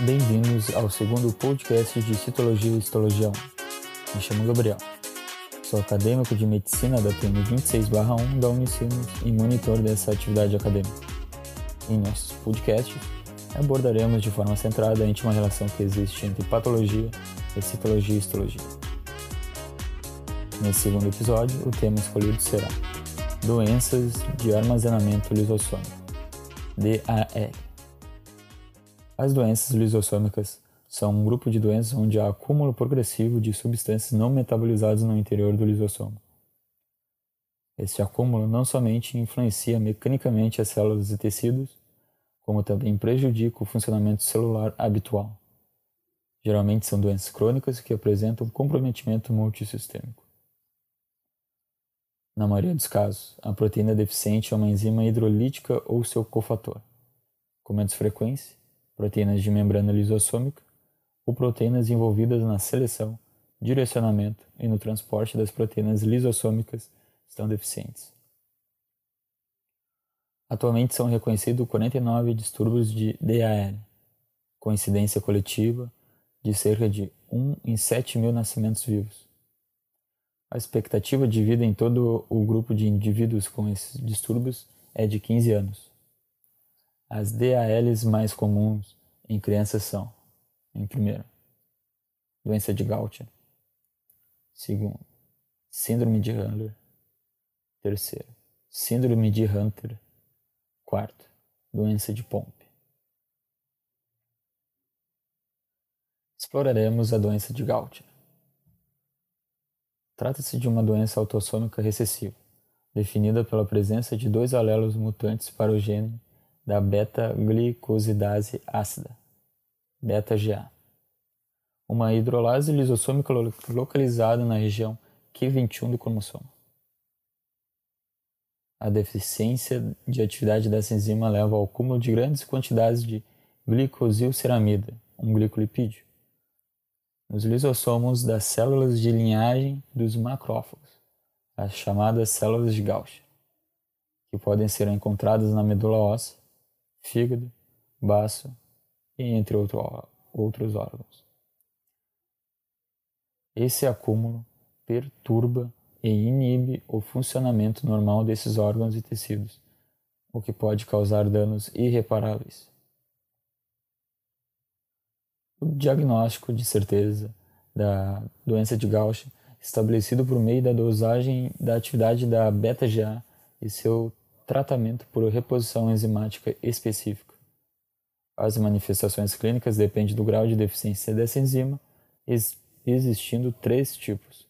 Bem-vindos ao segundo podcast de Citologia e Histologia 1. Me chamo Gabriel. Sou acadêmico de medicina da turma 26/1 da Unicinos e monitor dessa atividade acadêmica. Em nossos podcasts, abordaremos de forma centrada a íntima relação que existe entre patologia e citologia e histologia. Nesse segundo episódio, o tema escolhido será Doenças de armazenamento lisossômico, DAL. As doenças lisossômicas são um grupo de doenças onde há acúmulo progressivo de substâncias não metabolizadas no interior do lisossomo. Esse acúmulo não somente influencia mecanicamente as células e tecidos, como também prejudica o funcionamento celular habitual. Geralmente são doenças crônicas que apresentam comprometimento multissistêmico. Na maioria dos casos, a proteína deficiente é uma enzima hidrolítica ou seu cofator, com menos frequência, proteínas de membrana lisossômica ou proteínas envolvidas na seleção, direcionamento e no transporte das proteínas lisossômicas estão deficientes. Atualmente são reconhecidos 49 distúrbios de DAL, com incidência coletiva de cerca de 1 em 7 mil nascimentos vivos. A expectativa de vida em todo o grupo de indivíduos com esses distúrbios é de 15 anos. As DALs mais comuns em crianças são, em primeiro, doença de Gaucher. Segundo, síndrome de Handler. Terceiro, síndrome de Hunter. Quarto, doença de Pompe. Exploraremos a doença de Gaucher. Trata-se de uma doença autossômica recessiva, definida pela presença de dois alelos mutantes para o gene da beta-glicosidase ácida, beta-GA, uma hidrolase lisossômica localizada na região Q21 do cromossomo. A deficiência de atividade dessa enzima leva ao acúmulo de grandes quantidades de glicosilceramida, um glicolipídio, nos lisossomos das células de linhagem dos macrófagos, as chamadas células de Gaucher, que podem ser encontradas na medula óssea, fígado, baço e entre outro, outros órgãos. Esse acúmulo perturba e inibe o funcionamento normal desses órgãos e tecidos, o que pode causar danos irreparáveis. O diagnóstico de certeza da doença de Gaucher, estabelecido por meio da dosagem da atividade da beta-GA e seu tratamento por reposição enzimática específica. As manifestações clínicas dependem do grau de deficiência dessa enzima, existindo três tipos.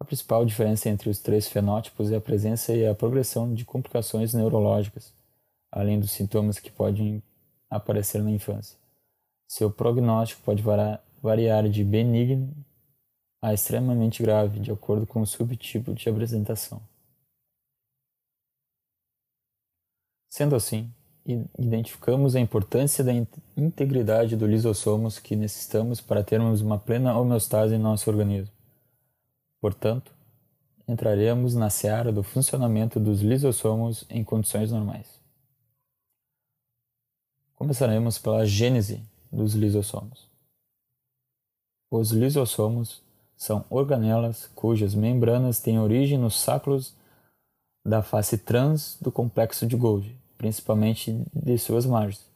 A principal diferença entre os três fenótipos é a presença e a progressão de complicações neurológicas, além dos sintomas que podem aparecer na infância. Seu prognóstico pode variar de benigno a extremamente grave, de acordo com o subtipo de apresentação. Sendo assim, identificamos a importância da integridade do lisossomos que necessitamos para termos uma plena homeostase em nosso organismo. Portanto, entraremos na seara do funcionamento dos lisossomos em condições normais. Começaremos pela gênese dos lisossomos. Os lisossomos são organelas cujas membranas têm origem nos saclos da face trans do complexo de Golgi, principalmente de suas margens,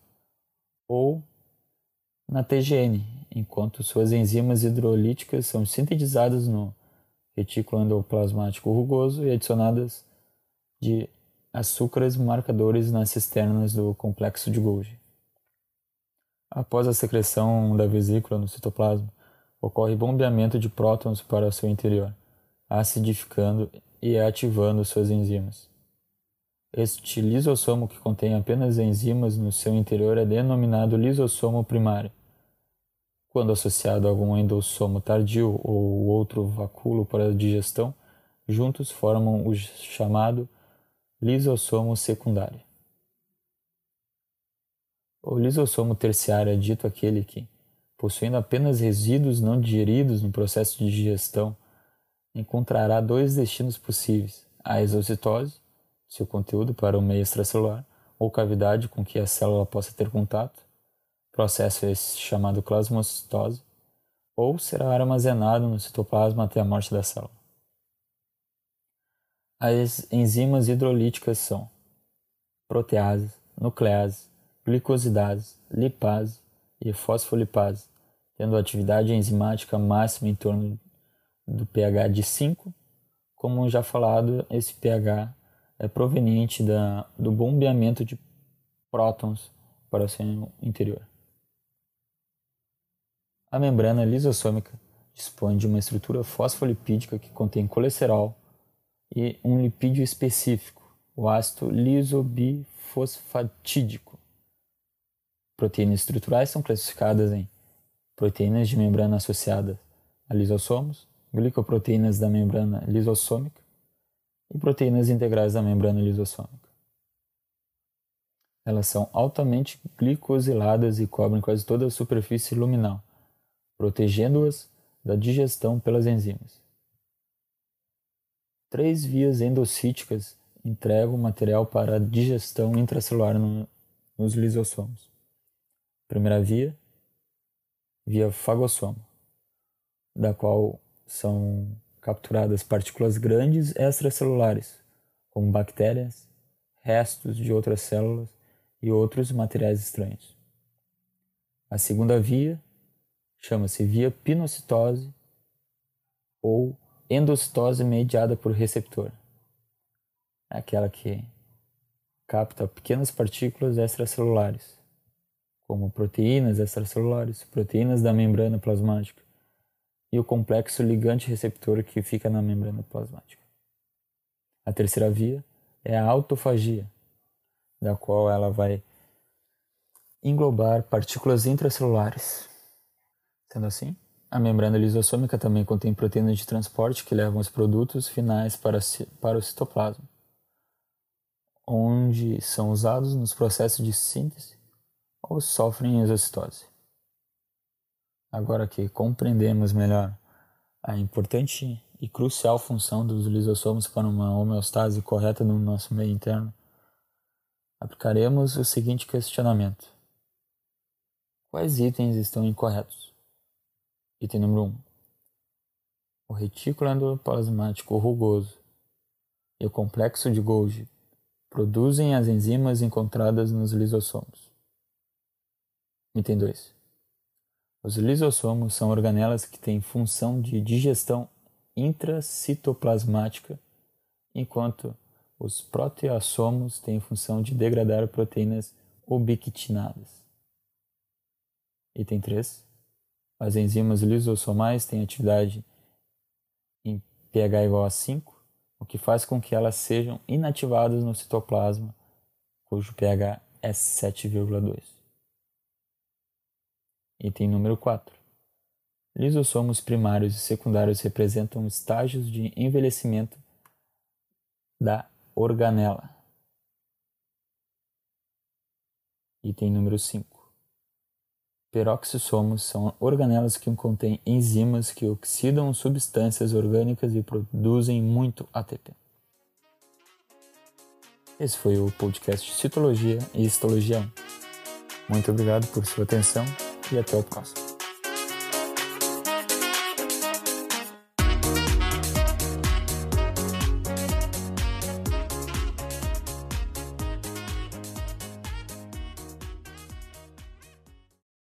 ou na TGN, enquanto suas enzimas hidrolíticas são sintetizadas no retículo endoplasmático rugoso e adicionadas de açúcares marcadores nas cisternas do complexo de Golgi. Após a secreção da vesícula no citoplasma, ocorre bombeamento de prótons para o seu interior, acidificando e ativando suas enzimas. Este lisossomo que contém apenas enzimas no seu interior é denominado lisossomo primário. Quando associado a algum endossomo tardio ou outro vacúolo para digestão, juntos formam o chamado lisossomo secundário. O lisossomo terciário é dito aquele que, possuindo apenas resíduos não digeridos no processo de digestão, encontrará dois destinos possíveis: a exocitose, seu conteúdo para o meio extracelular, ou cavidade com que a célula possa ter contato, processo esse chamado plasmocitose, ou será armazenado no citoplasma até a morte da célula. As enzimas hidrolíticas são proteases, nucleases, glicosidases, lipase e fosfolipase, tendo atividade enzimática máxima em torno do pH de 5. Como já falado, esse pH é proveniente da, do bombeamento de prótons para o seu interior. A membrana lisossômica dispõe de uma estrutura fosfolipídica que contém colesterol e um lipídio específico, o ácido lisobifosfatídico. Proteínas estruturais são classificadas em proteínas de membrana associadas a lisossomos, glicoproteínas da membrana lisossômica e proteínas integrais da membrana lisossômica. Elas são altamente glicosiladas e cobrem quase toda a superfície luminal, protegendo-as da digestão pelas enzimas. Três vias endocíticas entregam material para a digestão intracelular no, nos lisossomos. Primeira via, via fagossomo, da qual são capturadas partículas grandes extracelulares, como bactérias, restos de outras células e outros materiais estranhos. A segunda via chama-se via pinocitose ou endocitose mediada por receptor. É aquela que capta pequenas partículas extracelulares, como proteínas extracelulares, proteínas da membrana plasmática e o complexo ligante-receptor que fica na membrana plasmática. A terceira via é a autofagia, da qual ela vai englobar partículas intracelulares. Sendo assim, a membrana lisossômica também contém proteínas de transporte que levam os produtos finais para, para o citoplasma, onde são usados nos processos de síntese ou sofrem exocitose. Agora que compreendemos melhor a importante e crucial função dos lisossomos para uma homeostase correta no nosso meio interno, aplicaremos o seguinte questionamento: Quais itens estão incorretos? Item número 1. Um, o retículo endoplasmático rugoso e o complexo de Golgi produzem as enzimas encontradas nos lisossomos. Item 2. Os lisossomos são organelas que têm função de digestão intracitoplasmática, enquanto os proteassomos têm função de degradar proteínas ubiquitinadas. Item 3. As enzimas lisossomais têm atividade em pH igual a 5, o que faz com que elas sejam inativadas no citoplasma, cujo pH é 7,2. Item número 4. Lisossomos primários e secundários representam estágios de envelhecimento da organela. Item número 5. Peroxissomos são organelas que contêm enzimas que oxidam substâncias orgânicas e produzem muito ATP. Esse foi o podcast Citologia e Histologia 1. Muito obrigado por sua atenção e até o próximo.